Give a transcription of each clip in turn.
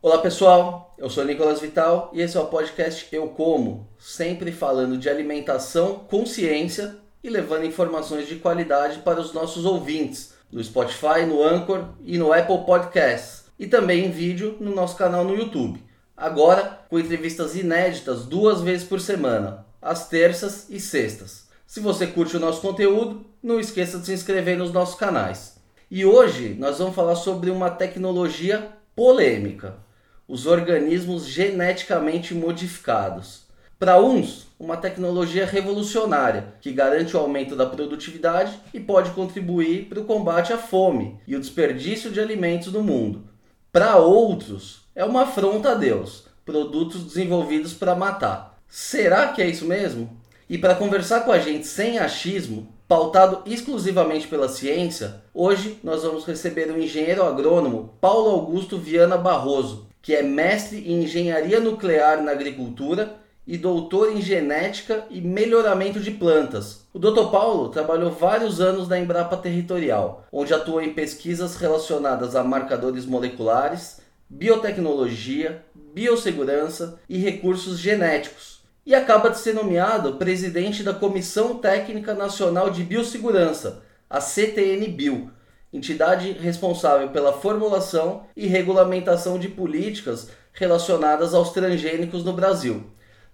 Olá pessoal, eu sou Nicolas Vital e esse é o podcast Eu Como, sempre falando de alimentação, consciência e levando informações de qualidade para os nossos ouvintes no Spotify, no Anchor e no Apple Podcasts e também em vídeo no nosso canal no YouTube. Agora com entrevistas inéditas duas vezes por semana, às terças e sextas. Se você curte o nosso conteúdo, não esqueça de se inscrever nos nossos canais. E hoje nós vamos falar sobre uma tecnologia polêmica: os organismos geneticamente modificados. Para uns, uma tecnologia revolucionária que garante o aumento da produtividade e pode contribuir para o combate à fome e o desperdício de alimentos no mundo. Para outros, é uma afronta a Deus, produtos desenvolvidos para matar. Será que é isso mesmo? E para conversar com a gente sem achismo, pautado exclusivamente pela ciência, hoje nós vamos receber o engenheiro agrônomo Paulo Augusto Viana Barroso, que é mestre em engenharia nuclear na agricultura e doutor em genética e melhoramento de plantas. O Dr. Paulo trabalhou vários anos na Embrapa Territorial, onde atuou em pesquisas relacionadas a marcadores moleculares, biotecnologia, biossegurança e recursos genéticos. E acaba de ser nomeado presidente da Comissão Técnica Nacional de Biossegurança, a CTN-Bio, entidade responsável pela formulação e regulamentação de políticas relacionadas aos transgênicos no Brasil.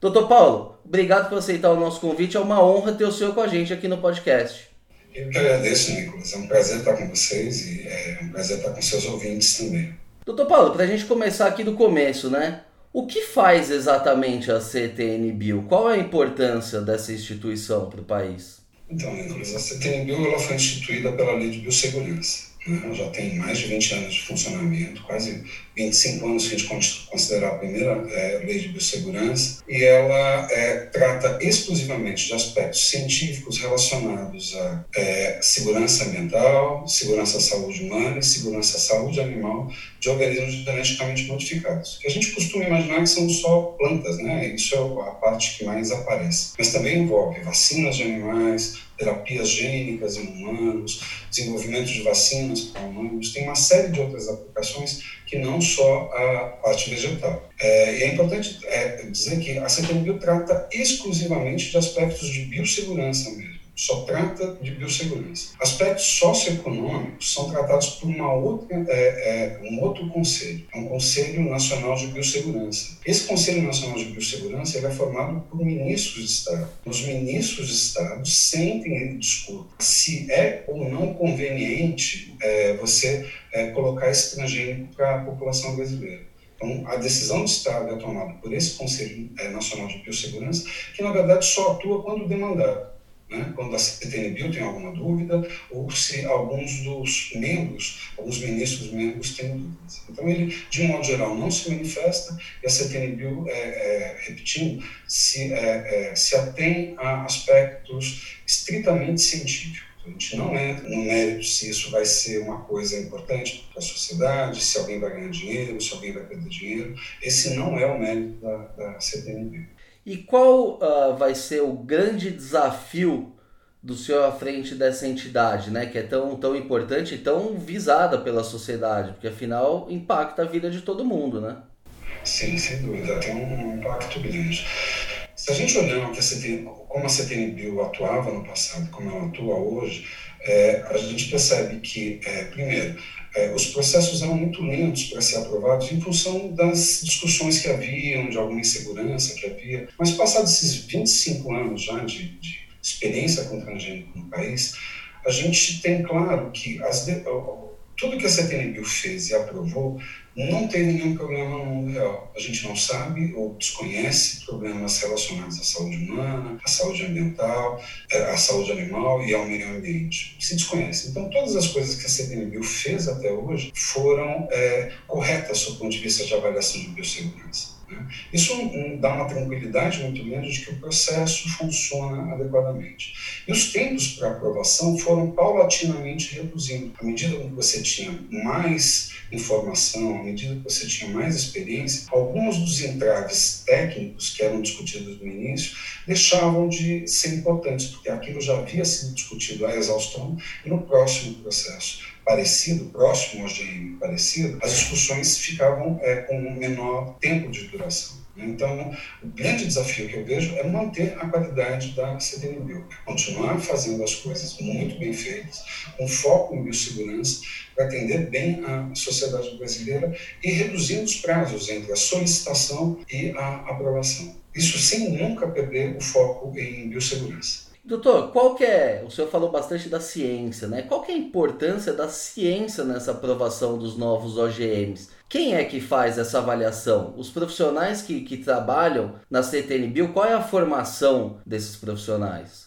Doutor Paulo, obrigado por aceitar o nosso convite. É uma honra ter o senhor com a gente aqui no podcast. Eu que agradeço, Nicolas. É um prazer estar com vocês e é um prazer estar com seus ouvintes também. Doutor Paulo, para a gente começar aqui do começo, né? O que faz exatamente a CTN-Bio? Qual é a importância dessa instituição para o país? Então, Nicolas, a CTN-Bio ela foi instituída pela Lei de Biossegurança. Né? Já tem mais de 20 anos de funcionamento, quase 25 anos que a gente considerar a primeira é, lei de biossegurança, e ela é, trata exclusivamente de aspectos científicos relacionados à é, segurança ambiental, segurança à saúde humana e segurança à saúde animal de organismos geneticamente modificados. Que a gente costuma imaginar que são só plantas, né? Isso é a parte que mais aparece. Mas também envolve vacinas de animais, terapias gênicas em humanos, desenvolvimento de vacinas para humanos, tem uma série de outras aplicações que não só a parte vegetal. É, e é importante é, dizer que a CTMBio trata exclusivamente de aspectos de biossegurança mesmo só trata de biossegurança. Aspectos socioeconômicos são tratados por uma outra, é, é, um outro conselho, é um Conselho Nacional de Biossegurança. Esse Conselho Nacional de Biossegurança é formado por ministros de Estado. Os ministros de Estado sentem discutem se é ou não conveniente é, você é, colocar esse transgênico para a população brasileira. Então, a decisão de Estado é tomada por esse Conselho é, Nacional de Biossegurança, que na verdade só atua quando demandado né, quando a CTNBio tem alguma dúvida, ou se alguns dos membros, alguns ministros membros têm dúvidas. Então, ele, de um modo geral, não se manifesta e a CTNBio, é, é, repetindo, se, é, é, se atém a aspectos estritamente científicos. A gente não entra no mérito se isso vai ser uma coisa importante para a sociedade, se alguém vai ganhar dinheiro, se alguém vai perder dinheiro. Esse não é o mérito da, da. E qual uh, vai ser o grande desafio do senhor à frente dessa entidade, né, que é tão, tão importante e tão visada pela sociedade, porque afinal impacta a vida de todo mundo, né? Sim, sem dúvida, tem um impacto grande. Se a gente olhar como a CTNBio atuava no passado, como ela atua hoje, é, a gente percebe que, é, primeiro, é, os processos eram muito lentos para ser aprovados em função das discussões que haviam, de alguma insegurança que havia. Mas passados esses 25 anos já de, de experiência com transgênico no país, a gente tem claro que as tudo que a CTNBio fez e aprovou não tem nenhum problema no mundo real. A gente não sabe ou desconhece problemas relacionados à saúde humana, à saúde ambiental, eh, à saúde animal e ao meio ambiente. Se desconhece. Então, todas as coisas que a CTNBio fez até hoje foram é, corretas do ponto de vista de avaliação de biossegurança. Isso dá uma tranquilidade muito grande de que o processo funciona adequadamente. E os tempos para aprovação foram paulatinamente reduzindo. À medida que você tinha mais informação, à medida que você tinha mais experiência, alguns dos entraves técnicos que eram discutidos no início deixavam de ser importantes, porque aquilo já havia sido discutido à exaustão no próximo processo parecido, próximo ao OGM parecido, as discussões ficavam é, com um menor tempo de duração. Então, o grande desafio que eu vejo é manter a qualidade da CDNBio, continuar fazendo as coisas muito bem feitas, com foco em biossegurança, para atender bem a sociedade brasileira e reduzindo os prazos entre a solicitação e a aprovação. Isso sem nunca perder o foco em biossegurança. Doutor, qual que é, o senhor falou bastante da ciência, né? Qual que é a importância da ciência nessa aprovação dos novos OGMs? Quem é que faz essa avaliação? Os profissionais que, que trabalham na CTN Bio, qual é a formação desses profissionais?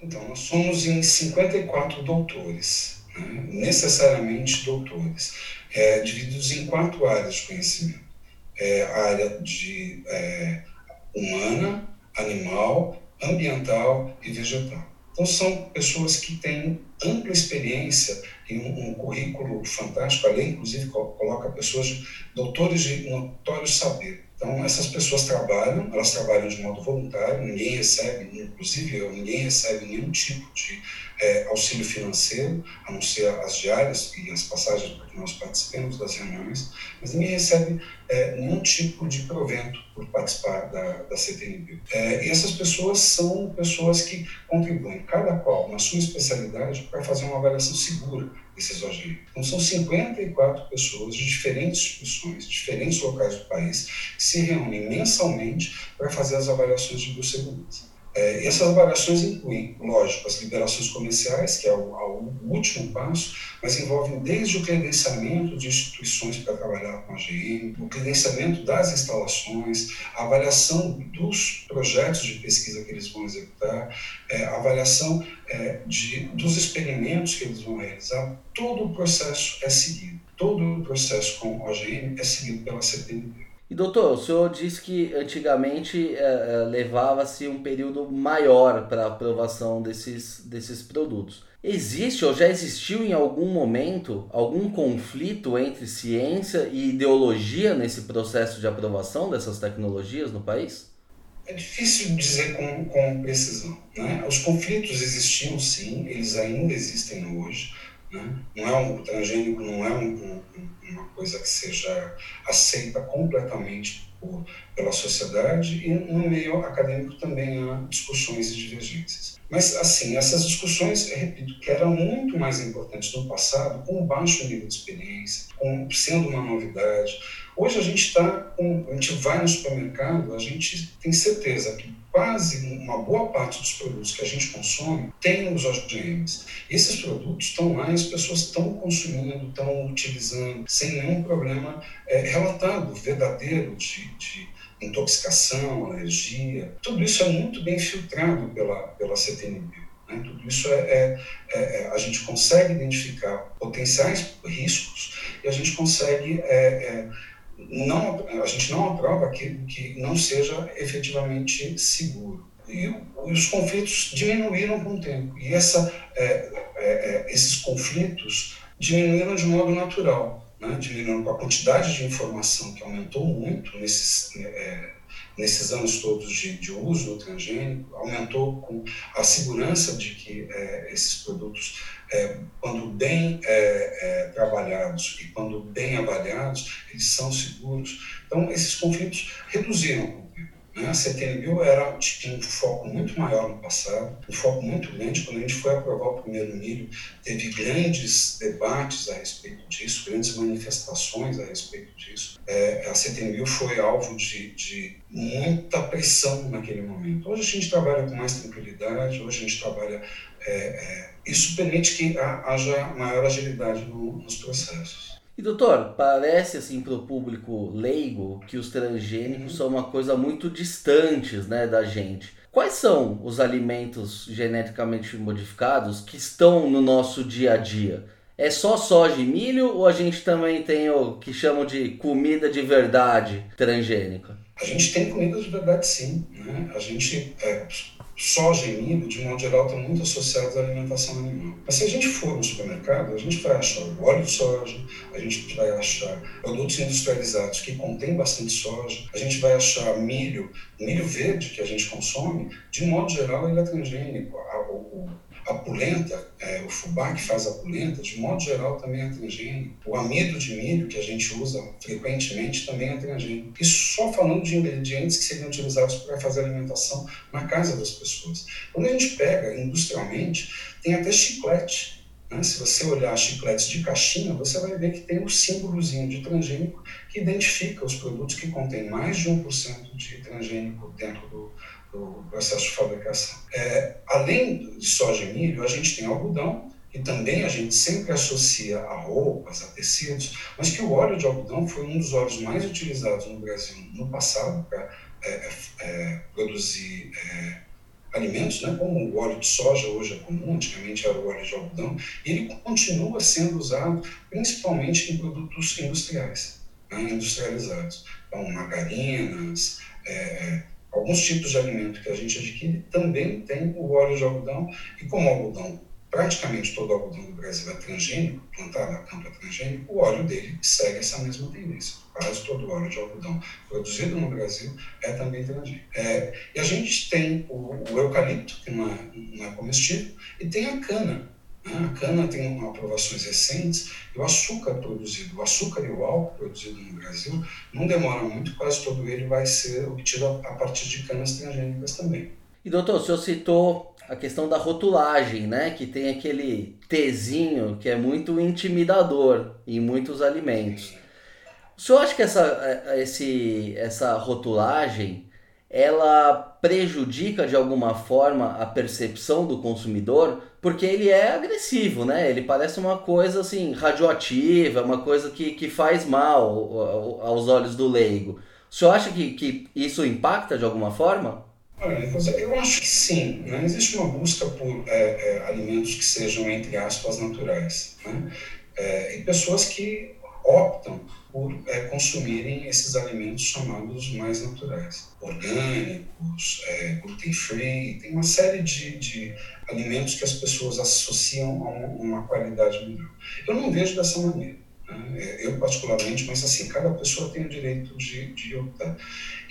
Então, nós somos em 54 doutores, né? necessariamente doutores, é, divididos em quatro áreas de conhecimento. É, a área de é, humana, animal, ambiental e vegetal. Então, são pessoas que têm ampla experiência e um, um currículo fantástico. A lei, inclusive, coloca pessoas, doutores de notório saber. Então, essas pessoas trabalham, elas trabalham de modo voluntário, ninguém recebe, inclusive eu, ninguém recebe nenhum tipo de é, auxílio financeiro, a não ser as diárias e as passagens, porque nós participamos das reuniões, mas ninguém recebe é, nenhum tipo de provento por participar da, da CTNB. É, e essas pessoas são pessoas que contribuem, cada qual na sua especialidade, para fazer uma avaliação segura OGM. Então, são 54 pessoas de diferentes instituições, diferentes locais do país, que se reúnem mensalmente para fazer as avaliações de biossegurança. É, essas avaliações incluem, lógico, as liberações comerciais, que é o, o, último passo, mas envolvem desde o credenciamento de instituições para trabalhar com a GM, o credenciamento das instalações, a avaliação dos projetos de pesquisa que eles vão executar, é, a avaliação é, de, dos experimentos que eles vão realizar. Todo o processo é seguido. Todo o processo com a OGM é seguido pela CPNB. E doutor, o senhor disse que antigamente é, levava-se um período maior para aprovação desses, desses produtos. Existe ou já existiu em algum momento algum conflito entre ciência e ideologia nesse processo de aprovação dessas tecnologias no país? É difícil dizer com, com precisão. Né? Os conflitos existiam sim, eles ainda existem hoje. Não é um, o transgênico não é um, um, uma coisa que seja aceita completamente por, pela sociedade e no meio acadêmico também há discussões e divergências. Mas, assim, essas discussões, repito, que eram muito mais importantes no passado, com baixo nível de experiência, com, sendo uma novidade. Hoje a gente está, a gente vai no supermercado, a gente tem certeza que quase uma boa parte dos produtos que a gente consome tem os OGMs. Esses produtos estão lá e as pessoas estão consumindo, estão utilizando, sem nenhum problema é, relatado, verdadeiro, de, de intoxicação, alergia. Tudo isso é muito bem filtrado pela, pela CTNB. Né? Tudo isso é, é, é, é, a gente consegue identificar potenciais riscos e a gente consegue é, é não, a gente não aprova aquilo que não seja efetivamente seguro. E os conflitos diminuíram com o tempo. E essa, é, é, é, esses conflitos diminuíram de modo natural. Né? Diminuíram com a quantidade de informação que aumentou muito nesses, é, nesses anos todos de, de, uso do transgênico, aumentou com a segurança de que é, esses produtos é, quando bem é, é, trabalhados e quando bem avaliados, eles são seguros. Então, esses conflitos reduziram o tempo. Né? A CTNBio era, tinha um foco muito maior no passado, um foco muito grande. Quando a gente foi aprovar o primeiro milho, teve grandes debates a respeito disso, grandes manifestações a respeito disso. É, a CTNBio foi alvo de, de muita pressão naquele momento. Hoje a gente trabalha com mais tranquilidade, hoje a gente trabalha é, é, isso permite que haja maior agilidade no, nos processos. E doutor, parece assim para o público leigo que os transgênicos uhum. são uma coisa muito distantes né, da gente. Quais são os alimentos geneticamente modificados que estão no nosso dia a dia? É só soja e milho ou a gente também tem o que chamam de comida de verdade transgênica? A gente tem comida de verdade sim. Né? A gente é, soja e milho, de modo geral, estão muito associados à alimentação animal. Mas se a gente for no supermercado, a gente vai achar óleo de soja, a gente vai achar produtos industrializados que contêm bastante soja, a gente vai achar milho, milho verde que a gente consome, de modo geral, ele é transgênico. A polenta, é, o fubá que faz a polenta, de modo geral também é transgênico. O amido de milho que a gente usa frequentemente também é transgênico. Isso só falando de ingredientes que seriam utilizados para fazer alimentação na casa das pessoas. Quando a gente pega industrialmente, tem até chiclete. Né? Se você olhar chicletes de caixinha, você vai ver que tem um símbolozinho de transgênico que identifica os produtos que contêm mais de 1% de transgênico dentro do, do processo de fabricação. É, além de soja e milho, a gente tem algodão, que também a gente sempre associa a roupas, a tecidos, mas que o óleo de algodão foi um dos óleos mais utilizados no Brasil no passado para é, é, é, produzir é, alimentos, né, como o óleo de soja hoje é comum, antigamente era o óleo de algodão, e ele continua sendo usado principalmente em produtos industriais, né, industrializados. Então, margarinas, é, alguns tipos de alimento que a gente adquire também tem o óleo de algodão, e como o algodão, praticamente todo o algodão do Brasil é transgênico, plantado a campo é transgênico, o óleo dele segue essa mesma tendência. Quase todo o óleo de algodão produzido no Brasil é também transgênico. É, e a gente tem o, o eucalipto, que não é, não é comestível, e tem a cana, a cana tem aprovações recentes e o açúcar produzido, o açúcar e o álcool produzido no Brasil, não demora muito, quase todo ele vai ser obtido a partir de canas transgênicas também. E doutor, o senhor citou a questão da rotulagem, né? Que tem aquele Tzinho que é muito intimidador em muitos alimentos. O senhor acha que essa, é, esse, essa rotulagem ela prejudica de alguma forma a percepção do consumidor, porque ele é agressivo, né? Ele parece uma coisa assim radioativa, uma coisa que, que faz mal aos olhos do leigo. O senhor acha que, que isso impacta de alguma forma? Eu acho que sim. Né? Existe uma busca por é, é, alimentos que sejam, entre aspas, naturais. Né? É, e pessoas que optam por é, consumirem esses alimentos chamados mais naturais, orgânicos, é, gluten-free, tem uma série de, de, alimentos que as pessoas associam a uma, uma qualidade melhor. Eu não vejo dessa maneira. Né? É, eu, particularmente, mas assim, cada pessoa tem o direito de, de optar.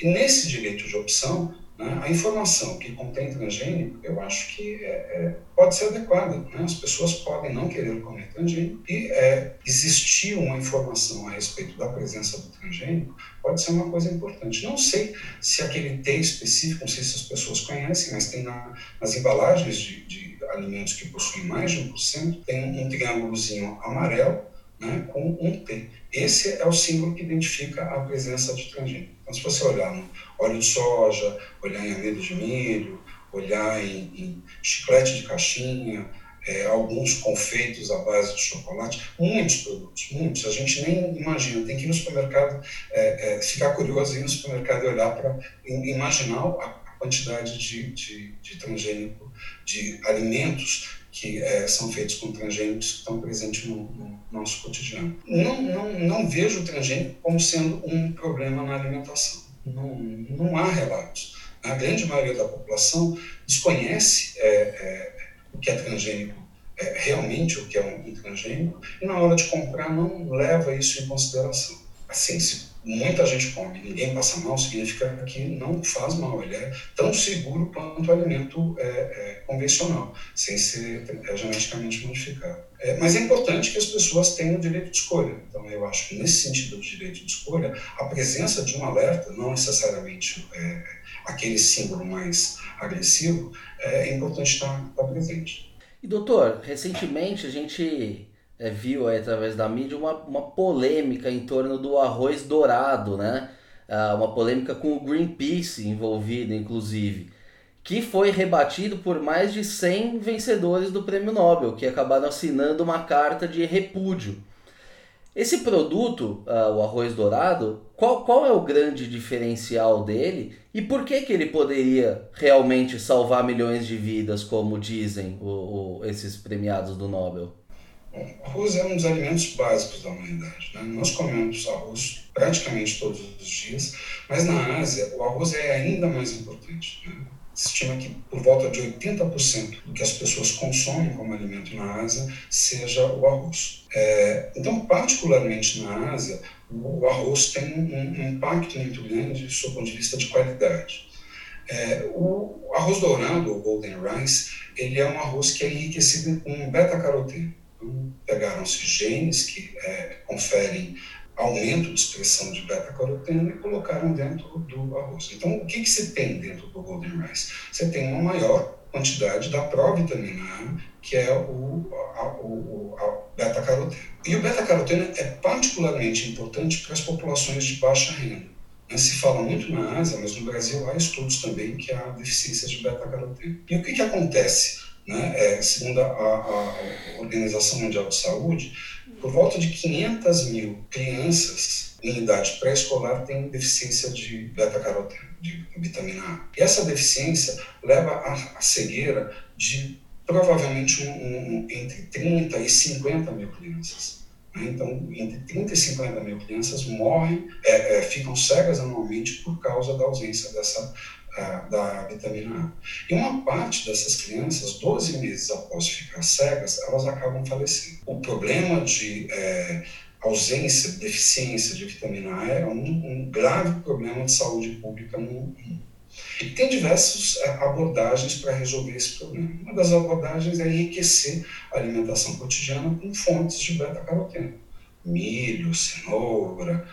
E nesse direito de opção, né? A informação que contém transgênico, eu acho que é, é, pode ser adequada. Né? As pessoas podem não querer comer transgênico e é, existir uma informação a respeito da presença do transgênico pode ser uma coisa importante. Não sei se aquele T específico, não sei se as pessoas conhecem, mas tem na, nas embalagens de, de alimentos que possuem mais de 1%, tem um triângulozinho amarelo né, com um T. Esse é o símbolo que identifica a presença de transgênico. Então, se você olhar no óleo de soja, olhar em amido de milho, olhar em, em chiclete de caixinha, é, alguns confeitos à base de chocolate, muitos produtos, muitos. A gente nem imagina, tem que ir no supermercado, é, é, ficar curioso, ir no supermercado e olhar para imaginar a, quantidade de, de, de transgênico, de alimentos que é, são feitos com transgênicos que estão presentes no, no, nosso cotidiano. Não, não, não vejo o transgênico como sendo um problema na alimentação. Não, não há relatos. A grande maioria da população desconhece é, é, o que é transgênico, é, realmente o que é um, transgênico, e na hora de comprar não leva isso em consideração. Assim, se muita gente come, ninguém passa mal, significa que não faz mal, ele é tão seguro quanto o alimento é, é, convencional, sem ser é, geneticamente modificado. É, mas é importante que as pessoas tenham o direito de escolha. Então, eu acho que nesse sentido do direito de escolha, a presença de um alerta, não necessariamente é, aquele símbolo mais agressivo, é, importante estar, estar presente. E doutor, recentemente a gente é, viu aí, através da mídia uma, uma polêmica em torno do arroz dourado, né? Ah, uma polêmica com o Greenpeace envolvido, inclusive, que foi rebatido por mais de 100 vencedores do Prêmio Nobel, que acabaram assinando uma carta de repúdio. Esse produto, uh, o arroz dourado, qual, qual é o grande diferencial dele e por que, que ele poderia realmente salvar milhões de vidas, como dizem o, o, esses premiados do Nobel? Arroz é um dos alimentos básicos da humanidade. Né? Nós comemos arroz praticamente todos os dias, mas na Ásia o arroz é ainda mais importante. Né? Se estima que por volta de 80% do que as pessoas consomem como alimento na Ásia seja o arroz. É, então, particularmente na Ásia, o arroz tem um, um impacto muito grande do ponto de vista de qualidade. É, o arroz dourado, o golden rice, ele é um arroz que é enriquecido com beta-caroteno. Pegaram-se genes que é, conferem aumento de expressão de beta-caroteno e colocaram dentro do arroz. Então, o que, que você tem dentro do golden rice? Você tem uma maior quantidade da provitamina A, que é o, o beta-caroteno. E o beta-caroteno é particularmente importante para as populações de baixa renda. Né, se fala muito na Ásia, mas no Brasil há estudos também que há deficiência de beta-caroteno. E o que, que acontece? Né? É, segundo a, a, Organização Mundial de Saúde, por volta de 500 mil crianças em idade pré-escolar têm deficiência de beta-caroteno, de vitamina A. E essa deficiência leva à cegueira de provavelmente um, um, entre 30 e 50 mil crianças. Né? Então, entre 30 e 50 mil crianças morrem, é, é, ficam cegas anualmente por causa da ausência dessa da vitamina A. E uma parte dessas crianças, 12 meses após ficar cegas, elas acabam falecendo. O problema de é, ausência, deficiência de vitamina A é um, um grave problema de saúde pública no mundo. E tem diversas é, abordagens para resolver esse problema. Uma das abordagens é enriquecer a alimentação cotidiana com fontes de beta-caroteno. Milho, cenoura.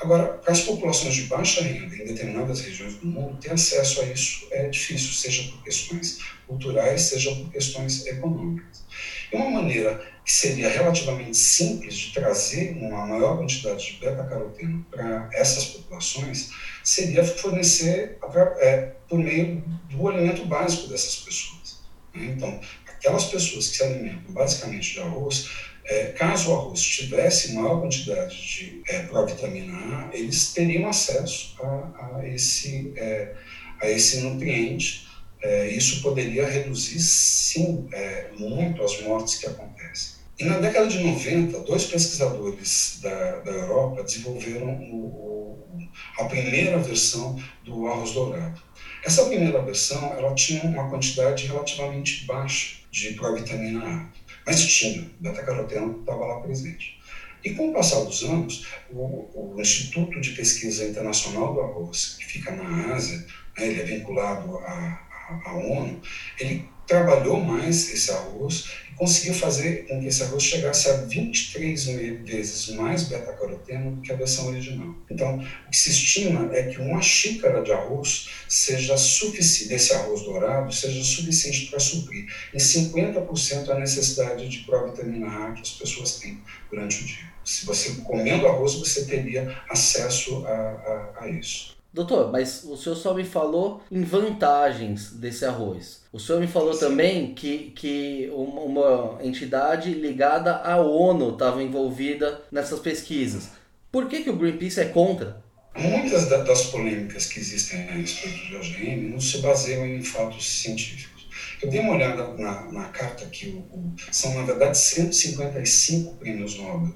Agora, para as populações de baixa renda em determinadas regiões do mundo, ter acesso a isso é difícil, seja por questões culturais, seja por questões econômicas. E uma maneira que seria relativamente simples de trazer uma maior quantidade de beta-caroteno para essas populações seria fornecer é, por meio do alimento básico dessas pessoas. Né? Então, aquelas pessoas que se alimentam basicamente de arroz, é, caso o arroz tivesse maior quantidade de é, provitamina A, eles teriam acesso a, a esse, é, a esse nutriente. É, isso poderia reduzir, sim, é, muito as mortes que acontecem. E na década de 90, dois pesquisadores da, da Europa desenvolveram o, o, a primeira versão do arroz dourado. Essa primeira versão ela tinha uma quantidade relativamente baixa de provitamina A, mas tinha, beta-caroteno estava lá presente. E com o passar dos anos, o, o, Instituto de Pesquisa Internacional do Arroz, que fica na Ásia, né, ele é vinculado à, à, à ONU, ele trabalhou mais esse arroz e conseguiu fazer com que esse arroz chegasse a 23 vezes mais beta-caroteno do que a versão original. Então, o que se estima é que uma xícara de arroz seja suficiente, desse arroz dourado, seja suficiente para suprir em 50% a necessidade de provitamina A que as pessoas têm durante o dia. Se você comendo arroz, você teria acesso a, a, a isso. Doutor, mas o senhor só me falou em vantagens desse arroz. O senhor me falou Sim. também que, que uma, entidade ligada à ONU estava envolvida nessas pesquisas. Por que, que o Greenpeace é contra? Muitas das polêmicas que existem a respeito de OGM não se baseiam em fatos científicos. Eu dei uma olhada na, na carta que o, o, são, na verdade, 155 prêmios Nobel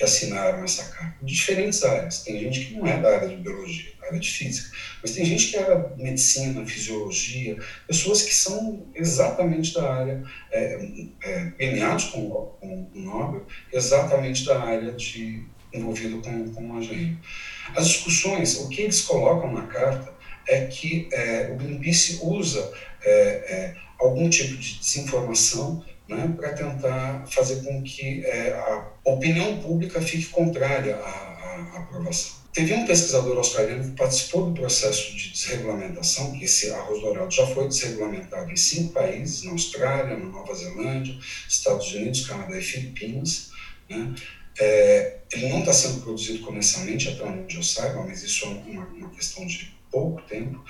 que assinaram essa carta, de diferentes áreas. Tem gente que não é da área de biologia, da área de física, mas tem gente que é da medicina, fisiologia, pessoas que são exatamente da área, é, é, com, com o Nobel, exatamente da área de envolvido com, com a GM. As discussões, o que eles colocam na carta é que é, o Greenpeace usa é, é, algum tipo de desinformação né, para tentar fazer com que é, a opinião pública fique contrária à, à, aprovação. Teve um pesquisador australiano que participou do processo de desregulamentação, que esse arroz dourado já foi desregulamentado em cinco países, na Austrália, na Nova Zelândia, Estados Unidos, Canadá e Filipinas. Né? É, ele não está sendo produzido comercialmente, até onde eu saiba, mas isso é uma, uma questão de pouco tempo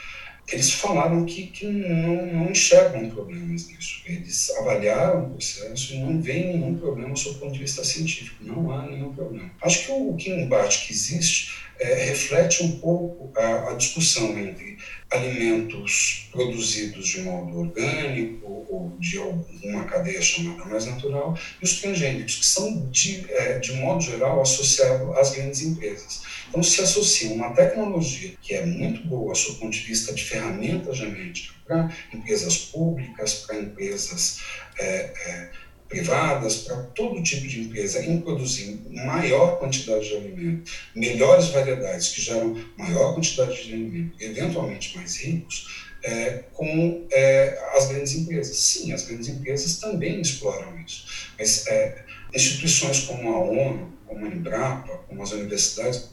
eles falaram que, que não, não enxergam problemas nisso. Eles avaliaram o processo e não veem nenhum problema sob o ponto de vista científico. Não há nenhum problema. Acho que o, que embate que existe é, reflete um pouco a, a, discussão entre alimentos produzidos de modo orgânico ou de alguma cadeia chamada mais natural e os transgênicos, que são, de, é, de modo geral, associados às grandes empresas. Então, se associa uma tecnologia que é muito boa, do ponto de vista de ferramenta genética, para empresas públicas, para empresas é, é, privadas, para todo tipo de empresa, em produzir maior quantidade de alimento, melhores variedades que geram maior quantidade de alimento, eventualmente mais ricos, é, com é, as grandes empresas. Sim, as grandes empresas também exploram isso, mas é, instituições como a ONU, como a Embrapa, como as universidades,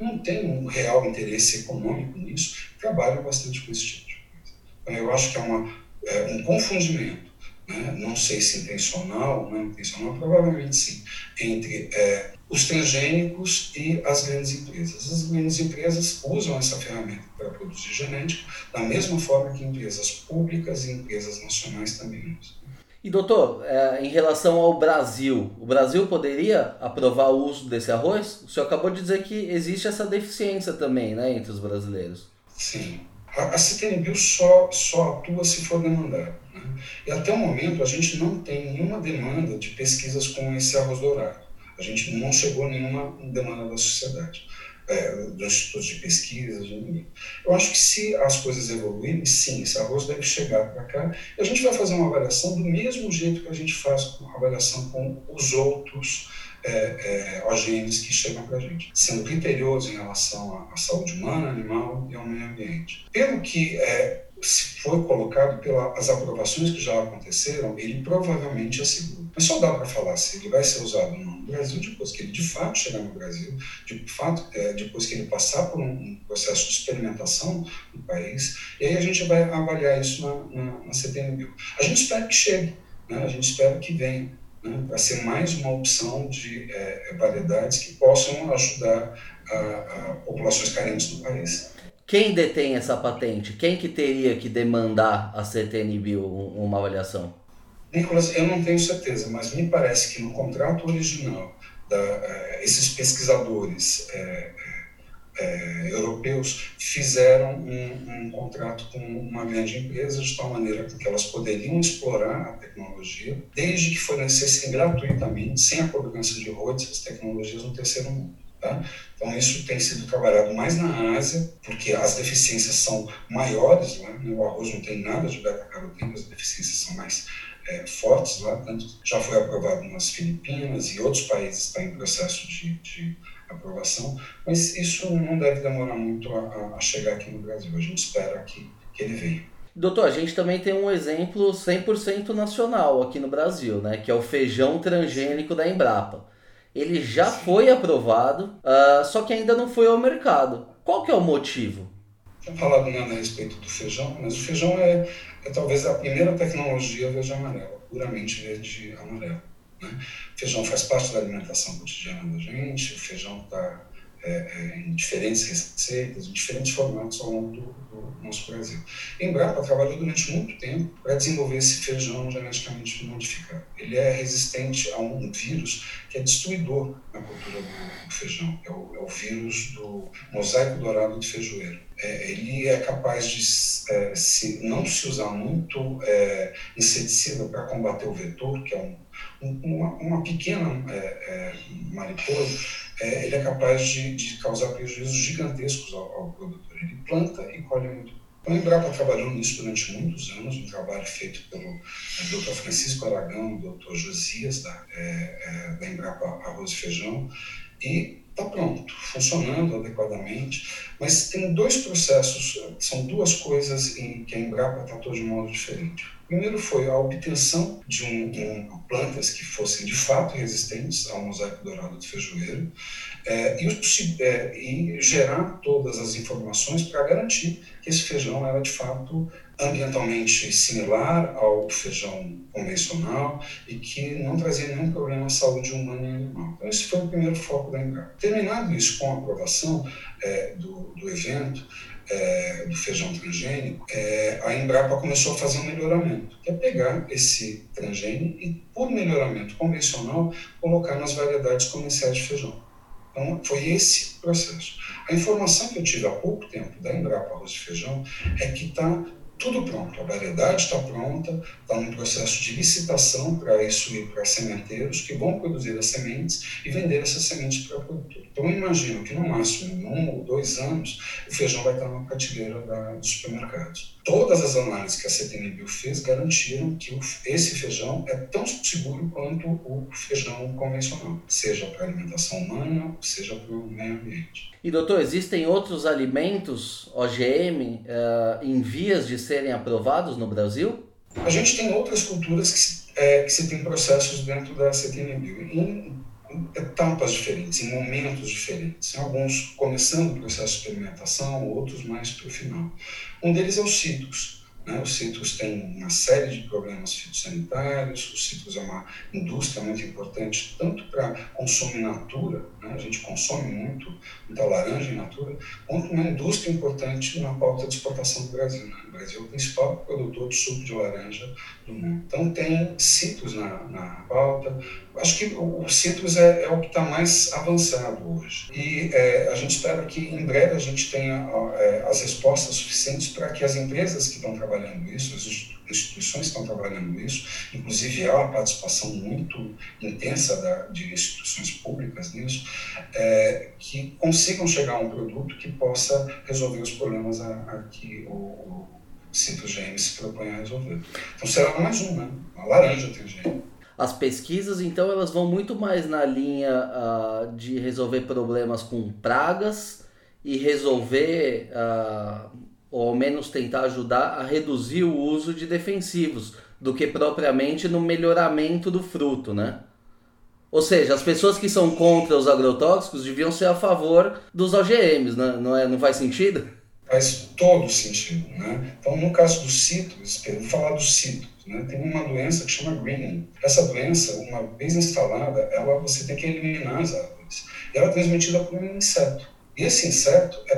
não têm um real interesse econômico nisso, trabalham bastante com esse tipo de coisa. Então, eu acho que é, uma, é um confundimento, né? não sei se intencional, não intencional, provavelmente sim, entre é, os transgênicos e as grandes empresas. As grandes empresas usam essa ferramenta para produzir genética da mesma forma que empresas públicas e empresas nacionais também usam. E doutor, é, em relação ao Brasil, o Brasil poderia aprovar o uso desse arroz? O senhor acabou de dizer que existe essa deficiência também, né, entre os brasileiros. Sim. A, a só, só atua se for demandado. Né? E até o momento a gente não tem nenhuma demanda de pesquisas com esse arroz dourado. A gente não chegou a nenhuma demanda da sociedade, é, dos institutos de pesquisa, de ninguém. Eu acho que se as coisas evoluírem, sim, esse arroz deve chegar para cá e a gente vai fazer uma avaliação do mesmo jeito que a gente faz uma avaliação com os outros é, é, OGMs que chegam para a gente, sendo criterioso em relação à, à, saúde humana, animal e ao meio ambiente. Pelo que é, foi colocado pelas aprovações que já aconteceram, ele provavelmente é seguro. Mas só dá para falar se ele vai ser usado no Brasil depois que ele de fato chegar no Brasil, de fato, é, depois que ele passar por um, processo de experimentação no país, e aí a gente vai avaliar isso na, na, na CTNBio. A gente espera que chegue, né? a gente espera que venha, né? para ser mais uma opção de é, variedades que possam ajudar a, a populações carentes do país. Quem detém essa patente? Quem que teria que demandar a CTNBio uma avaliação? Nicolas, eu não tenho certeza, mas me parece que no contrato original, da, uh, esses pesquisadores uh, uh, europeus fizeram um, um, contrato com uma grande empresa de tal maneira que elas poderiam explorar a tecnologia, desde que fornecessem gratuitamente, sem a cobrança de royalties, as tecnologias no terceiro mundo. Tá? Então, isso tem sido trabalhado mais na Ásia, porque as deficiências são maiores lá. Né? O arroz não tem nada de beta-caroteno, as deficiências são mais é, fortes lá. Tanto já foi aprovado nas Filipinas e outros países estão em processo de, de aprovação, mas isso não deve demorar muito a, a, chegar aqui no Brasil. A gente espera que, que ele venha. Doutor, a gente também tem um exemplo 100% nacional aqui no Brasil, né? que é o feijão transgênico da Embrapa ele já foi aprovado, uh, só que ainda não foi ao mercado. Qual que é o motivo? Tinha falado nada a respeito do feijão, mas o feijão é, é talvez a primeira tecnologia verde amarela, puramente verde amarelo. Né? O feijão faz parte da alimentação cotidiana da gente, o feijão está é, é, em diferentes receitas, em diferentes formatos ao longo do, do nosso Brasil. Embrapa trabalhou durante muito tempo para desenvolver esse feijão geneticamente modificado. Ele é resistente a um vírus que é destruidor na cultura do, do feijão, é o, é o, vírus do mosaico dourado de feijoeiro. É, ele é capaz de é, se, não se usar muito é, inseticida para combater o vetor, que é um uma, uma pequena é, é, mariposa, é, ele é capaz de, de, causar prejuízos gigantescos ao, ao, produtor. Ele planta e colhe muito. A Embrapa trabalhou nisso durante muitos anos, um trabalho feito pelo é, Dr. Francisco Aragão, Dr. Josias, da, é, é, da Embrapa Arroz e Feijão, e está pronto, funcionando adequadamente, mas tem dois processos, são duas coisas em que a Embrapa tratou de modo diferente. Primeiro foi a obtenção de, um, de um, plantas que fossem de fato resistentes ao mosaico dourado do feijoeiro é, e, é, e, gerar todas as informações para garantir que esse feijão era de fato ambientalmente similar ao feijão convencional e que não trazia nenhum problema à saúde humana e animal. Então, esse foi o primeiro foco da Embrapa. Terminado isso com a aprovação é, do, do evento, é, do feijão transgênico, é, a Embrapa começou a fazer um melhoramento, que é pegar esse transgênico e, por melhoramento convencional, colocar nas variedades comerciais de feijão. Então, foi esse processo. A informação que eu tive há pouco tempo da Embrapa Arroz e Feijão é que está tudo pronto, a variedade está pronta, está num processo de licitação para isso ir para sementeiros que vão produzir as sementes e vender essas sementes para o produtor. Então, imagino que no máximo um ou dois anos o feijão vai estar na prateleira da, dos supermercados. Todas as análises que a CTNBio fez garantiram que o, esse feijão é tão seguro quanto o feijão convencional, seja para alimentação humana, seja para o meio ambiente. E doutor, existem outros alimentos OGM uh, eh, em vias de serem aprovados no Brasil? A gente tem outras culturas que se, é, que se tem processos dentro da CTNBio, em, etapas diferentes, em momentos diferentes. Alguns começando o processo de experimentação, outros mais para o final. Um deles é os cítricos. Né? Os cítricos têm uma série de problemas fitossanitários, os cítricos é uma indústria muito importante, tanto para consumo in natura, né? a gente consome muito, muita laranja in natura, quanto uma indústria importante na pauta de exportação do Brasil. Né? O Brasil é o principal produtor de suco de laranja do mundo. Então tem cítricos na, na pauta, acho que o, citrus é, é o que está mais avançado hoje. E é, a gente espera que em breve a gente tenha é, as respostas suficientes para que as empresas que estão trabalhando isso, as instituições estão trabalhando isso, inclusive há uma participação muito intensa da, de instituições públicas nisso, é, que consigam chegar a um produto que possa resolver os problemas a, a que o, o GM se propõe a resolver. Então será mais um, né? Uma laranja tem GM. As pesquisas, então, elas vão muito mais na linha uh, de resolver problemas com pragas e resolver, uh, ou ao menos tentar ajudar a reduzir o uso de defensivos, do que propriamente no melhoramento do fruto, né? Ou seja, as pessoas que são contra os agrotóxicos deviam ser a favor dos OGMs, né? não, é, não faz sentido? Faz todo sentido, né? Então, no caso do cítricos, eu vou falar do cítricos, né? Tem uma doença que chama greening. Essa doença, uma vez instalada, ela você tem que eliminar as árvores. E ela é transmitida por um inseto. E esse inseto é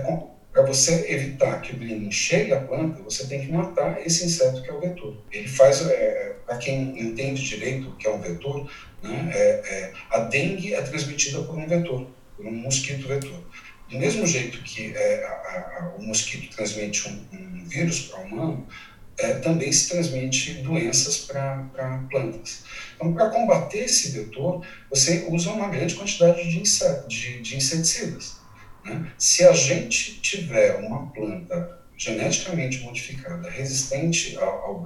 para você evitar que o greening chegue à planta, você tem que matar esse inseto que é o vetor. Ele faz, é, para quem entende direito o que é um vetor, né? É, é, a dengue é transmitida por um vetor, por um mosquito vetor. Do mesmo jeito que é, a, a, o mosquito transmite um, um vírus para o humano, é, também se transmite doenças para plantas. Então, para combater esse vetor, você usa uma grande quantidade de, de, de inseticidas. Né? Se a gente tiver uma planta geneticamente modificada resistente ao, ao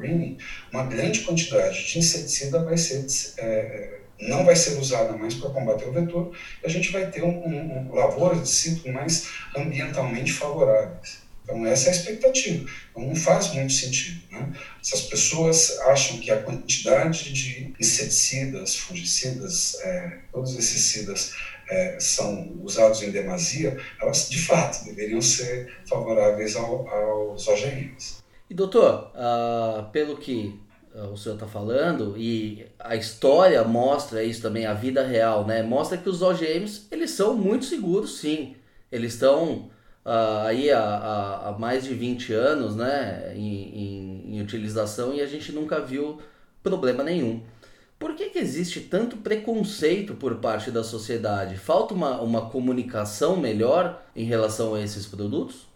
uma grande quantidade de inseticida vai ser é, não vai ser usada mais para combater o vetor, e a gente vai ter um, um, um lavouras de citro mais ambientalmente favoráveis. Então, essa é a expectativa. Então, não faz muito sentido. Né? Se as pessoas acham que a quantidade de inseticidas, fungicidas, é, todos esses cidas é, são usados em demasia, elas de fato deveriam ser favoráveis ao, aos OGMs. E doutor, uh, pelo que uh, o senhor está falando e a história mostra isso também, a vida real, né? Mostra que os OGMs eles são muito seguros, sim. Eles estão uh, aí há, há, há, mais de 20 anos né, em, em, em, utilização e a gente nunca viu problema nenhum. Por que, que existe tanto preconceito por parte da sociedade? Falta uma, uma comunicação melhor em relação a esses produtos?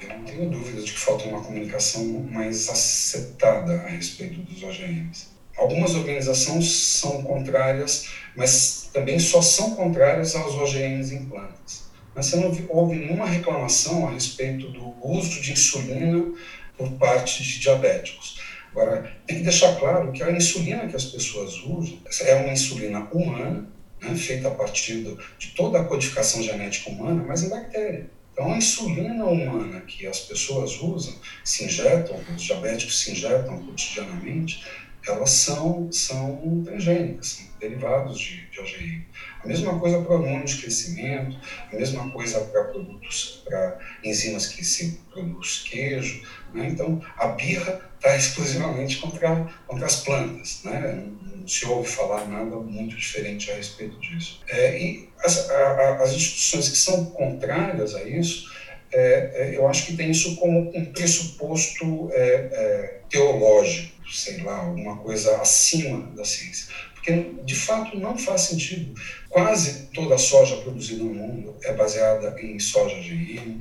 Eu não tenho dúvida de que falta uma comunicação mais acertada a respeito dos OGMs. Algumas organizações são contrárias, mas também só são contrárias aos OGMs em plantas mas você não houve nenhuma reclamação a respeito do uso de insulina por parte de diabéticos. Agora, tem que deixar claro que a insulina que as pessoas usam é uma insulina humana, né, feita a partir de toda a codificação genética humana, mas em bactéria. Então, a insulina humana que as pessoas usam, se injetam, os diabéticos se injetam cotidianamente, elas são, são transgênicas, são derivados de, de. A mesma coisa para hormônios de crescimento, a mesma coisa para produtos, para enzimas que se produz queijo. Né? Então, a birra está exclusivamente contra, contra as plantas. Né? Não se ouve falar nada muito diferente a respeito disso. É, e as, a, as instituições que são contrárias a isso, é, é, eu acho que tem isso como um pressuposto é, é, teológico sei lá, alguma coisa acima da ciência. Porque de fato não faz sentido. Quase toda a soja produzida no mundo é baseada em soja GM,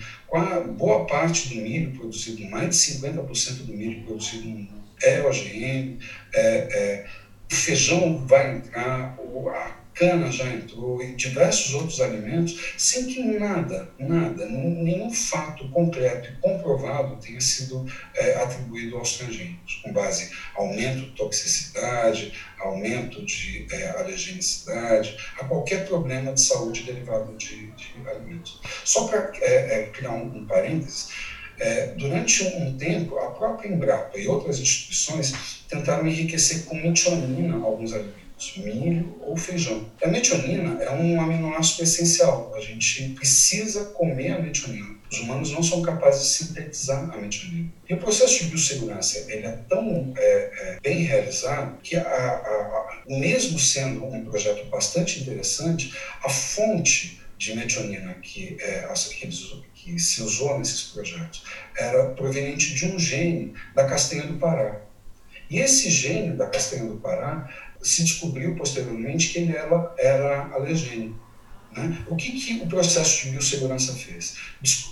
boa parte do milho produzido, mais de 50% do milho produzido no mundo é OGM, é, é, o feijão vai entrar, a cana já entrou e diversos outros alimentos, sem que nada, nada, nenhum fato concreto e comprovado tenha sido é, atribuído aos transgênicos, com base em aumento de toxicidade, aumento de é, alergenicidade, a qualquer problema de saúde derivado de, de alimentos. Só para é, é, criar um, um parênteses, é, durante um tempo, a própria Embrapa e outras instituições tentaram enriquecer com metionina alguns alimentos milho ou feijão. A metionina é um aminoácido essencial. A gente precisa comer a metionina. Os humanos não são capazes de sintetizar a metionina. E o processo de biossegurança ele é tão é, é, bem realizado que, a, a, a, mesmo sendo um projeto bastante interessante, a fonte de metionina que, é, que, que se usou nesses projetos era proveniente de um gene da castanha do Pará. E esse gene da castanha do Pará se descobriu posteriormente que ele era, era alergênico. Né? O que, que o processo de biossegurança fez?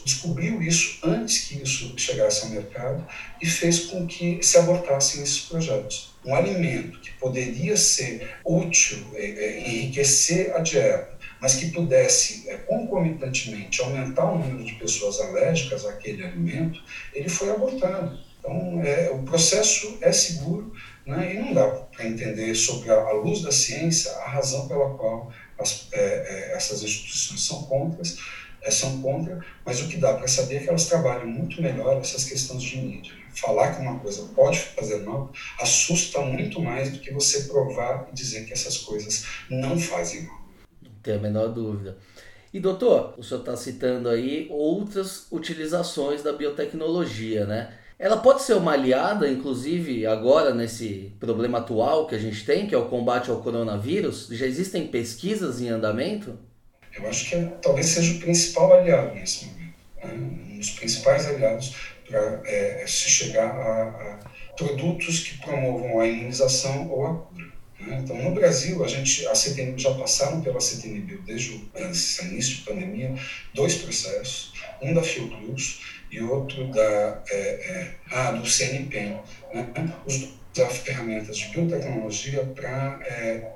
Descobriu isso antes que isso chegasse ao mercado e fez com que se abortassem esses projetos. Um alimento que poderia ser útil, é, é, enriquecer a dieta, mas que pudesse é, concomitantemente aumentar o número de pessoas alérgicas àquele alimento, ele foi abortado. Então, é, o processo é seguro, né? E não dá para entender, sobre a, luz da ciência, a razão pela qual as, é, é, essas instituições são contra, é, são contra, mas o que dá para saber é que elas trabalham muito melhor essas questões de mídia. Falar que uma coisa pode fazer mal assusta muito mais do que você provar e dizer que essas coisas não fazem mal. Não tem a menor dúvida. E doutor, o senhor está citando aí outras utilizações da biotecnologia, né? Ela pode ser uma aliada, inclusive agora nesse problema atual que a gente tem, que é o combate ao coronavírus? Já existem pesquisas em andamento? Eu acho que é, talvez seja o principal aliado nesse momento, né? um dos principais aliados para é, se chegar a, a, produtos que promovam a imunização ou a cura. Né? Então, no Brasil, a gente, a CTN, já passaram pela CTNBio desde o início da pandemia dois processos, um da Fiocruz e outro da, é, é, ah, do CNPEM. Né? Os dois ferramentas de biotecnologia para é,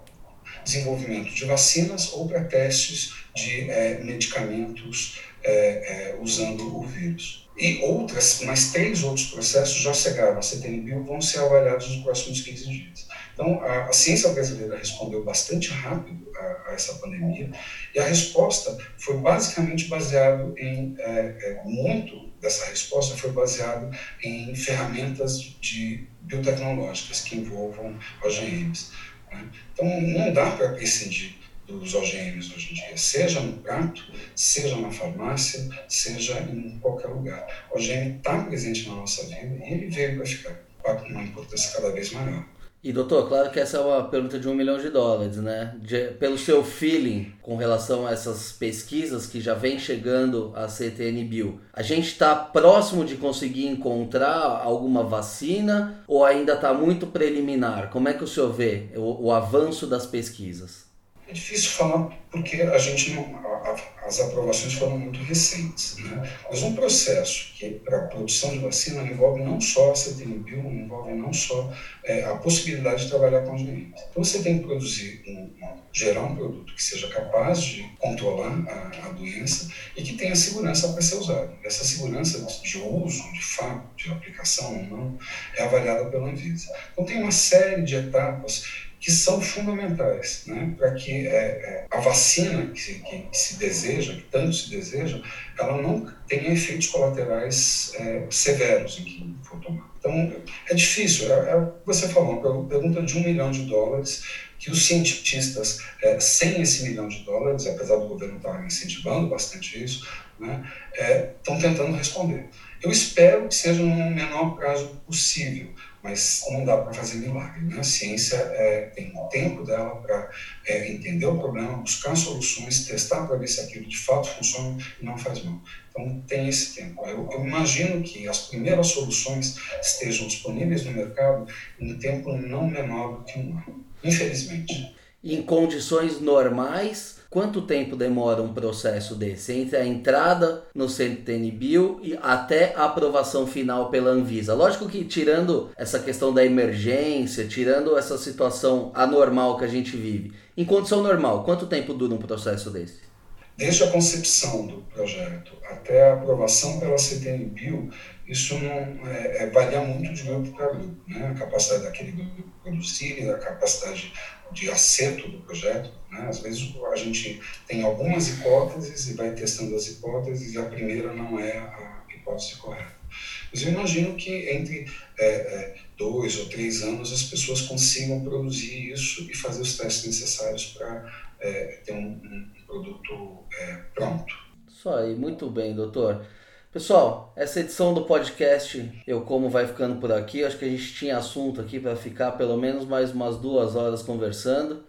desenvolvimento de vacinas ou para testes de é, medicamentos é, é, usando o vírus. E outras, mais três outros processos já chegaram à CTNBio vão ser avaliados nos próximos 15 dias. Então, a, a ciência brasileira respondeu bastante rápido a, a, essa pandemia e a resposta foi basicamente baseado em é, é, muito dessa resposta foi baseado em ferramentas de biotecnológicas que envolvam OGMs. Né? Então, não dá para prescindir dos OGMs hoje em dia, seja no prato, seja na farmácia, seja em qualquer lugar. O OGM está presente na nossa vida e ele veio para ficar com uma importância cada vez maior. E doutor, claro que essa é uma pergunta de um milhão de dólares, né? De, pelo seu feeling com relação a essas pesquisas que já vem chegando à CTN Bio, a gente está próximo de conseguir encontrar alguma vacina ou ainda está muito preliminar? Como é que o senhor vê o, o avanço das pesquisas? É difícil falar porque a gente não, a, a, as aprovações foram muito recentes, né? Mas um processo que para a produção de vacina envolve não só a CTNBio, envolve não só é, a possibilidade de trabalhar com genes. Então você tem que produzir um, gerar um produto que seja capaz de controlar a, a doença e que tenha segurança para ser usado. Essa segurança de uso, de fato, de aplicação ou não, é avaliada pela Anvisa. Então tem uma série de etapas que são fundamentais né, para que é, é, a vacina que se, que, se, deseja, que tanto se deseja, ela não tenha efeitos colaterais é, severos em quem for tomar. Então, é difícil, é, é você falou, pergunta de um milhão de dólares, que os cientistas, é, sem esse milhão de dólares, apesar do governo estar incentivando bastante isso, né, estão é, tentando responder. Eu espero que seja no menor prazo possível, mas não dá para fazer milagre. Né? A ciência é, tem um tempo dela para é, entender o problema, buscar soluções, testar para ver se aquilo de fato funciona e não faz mal. Então, tem esse tempo. Eu, eu, imagino que as primeiras soluções estejam disponíveis no mercado em tempo não menor do que um ano, infelizmente. Em condições normais, quanto tempo demora um processo desse? Entre a entrada no CNTNBio e até a aprovação final pela Anvisa? Lógico que tirando essa questão da emergência, tirando essa situação anormal que a gente vive, em condição normal, quanto tempo dura um processo desse? Desde a concepção do projeto até a aprovação pela CTN-Bio, isso não é, é, varia muito de grupo para grupo. Né? A capacidade daquele grupo produzir, a capacidade de acerto do projeto. Né? Às vezes a gente tem algumas hipóteses e vai testando as hipóteses e a primeira não é a hipótese correta. Mas eu imagino que entre é, é, dois ou três anos as pessoas consigam produzir isso e fazer os testes necessários para é, ter um, um produto é, pronto. Isso aí, muito bem, doutor. Pessoal, essa edição do podcast Eu Como vai ficando por aqui. Acho que a gente tinha assunto aqui para ficar pelo menos mais umas duas horas conversando.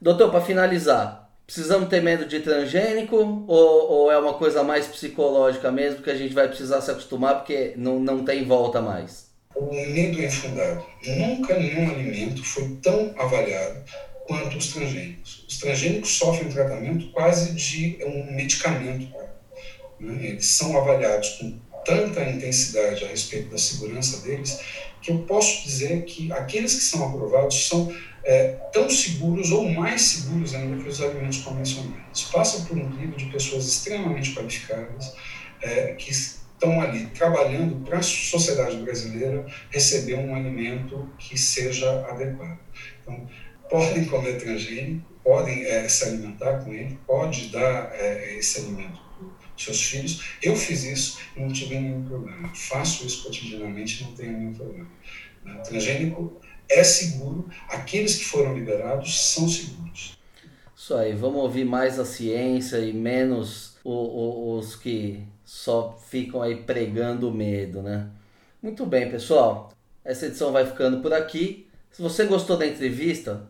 Doutor, para finalizar, precisamos ter medo de transgênico ou, ou, é uma coisa mais psicológica mesmo que a gente vai precisar se acostumar porque não, não tem volta mais? O medo é infundado. Nunca nenhum alimento foi tão avaliado quanto os transgênicos. Os transgênicos sofrem um tratamento quase de um medicamento. Né? Eles são avaliados com tanta intensidade a respeito da segurança deles que eu posso dizer que aqueles que são aprovados são é, tão seguros ou mais seguros ainda que os alimentos convencionais. Passam por um livro de pessoas extremamente qualificadas é, que estão ali trabalhando para a sociedade brasileira receber um alimento que seja adequado. Então, podem comer transgênico, podem é, se alimentar com ele, pode dar é, esse alimento para seus filhos. Eu fiz isso e não tive nenhum problema. Faço isso cotidianamente e não tenho nenhum problema. O transgênico é seguro, aqueles que foram liberados são seguros. Isso aí, vamos ouvir mais a ciência e menos o, o, os que só ficam aí pregando medo, né? Muito bem, pessoal. Essa edição vai ficando por aqui. Se você gostou da entrevista,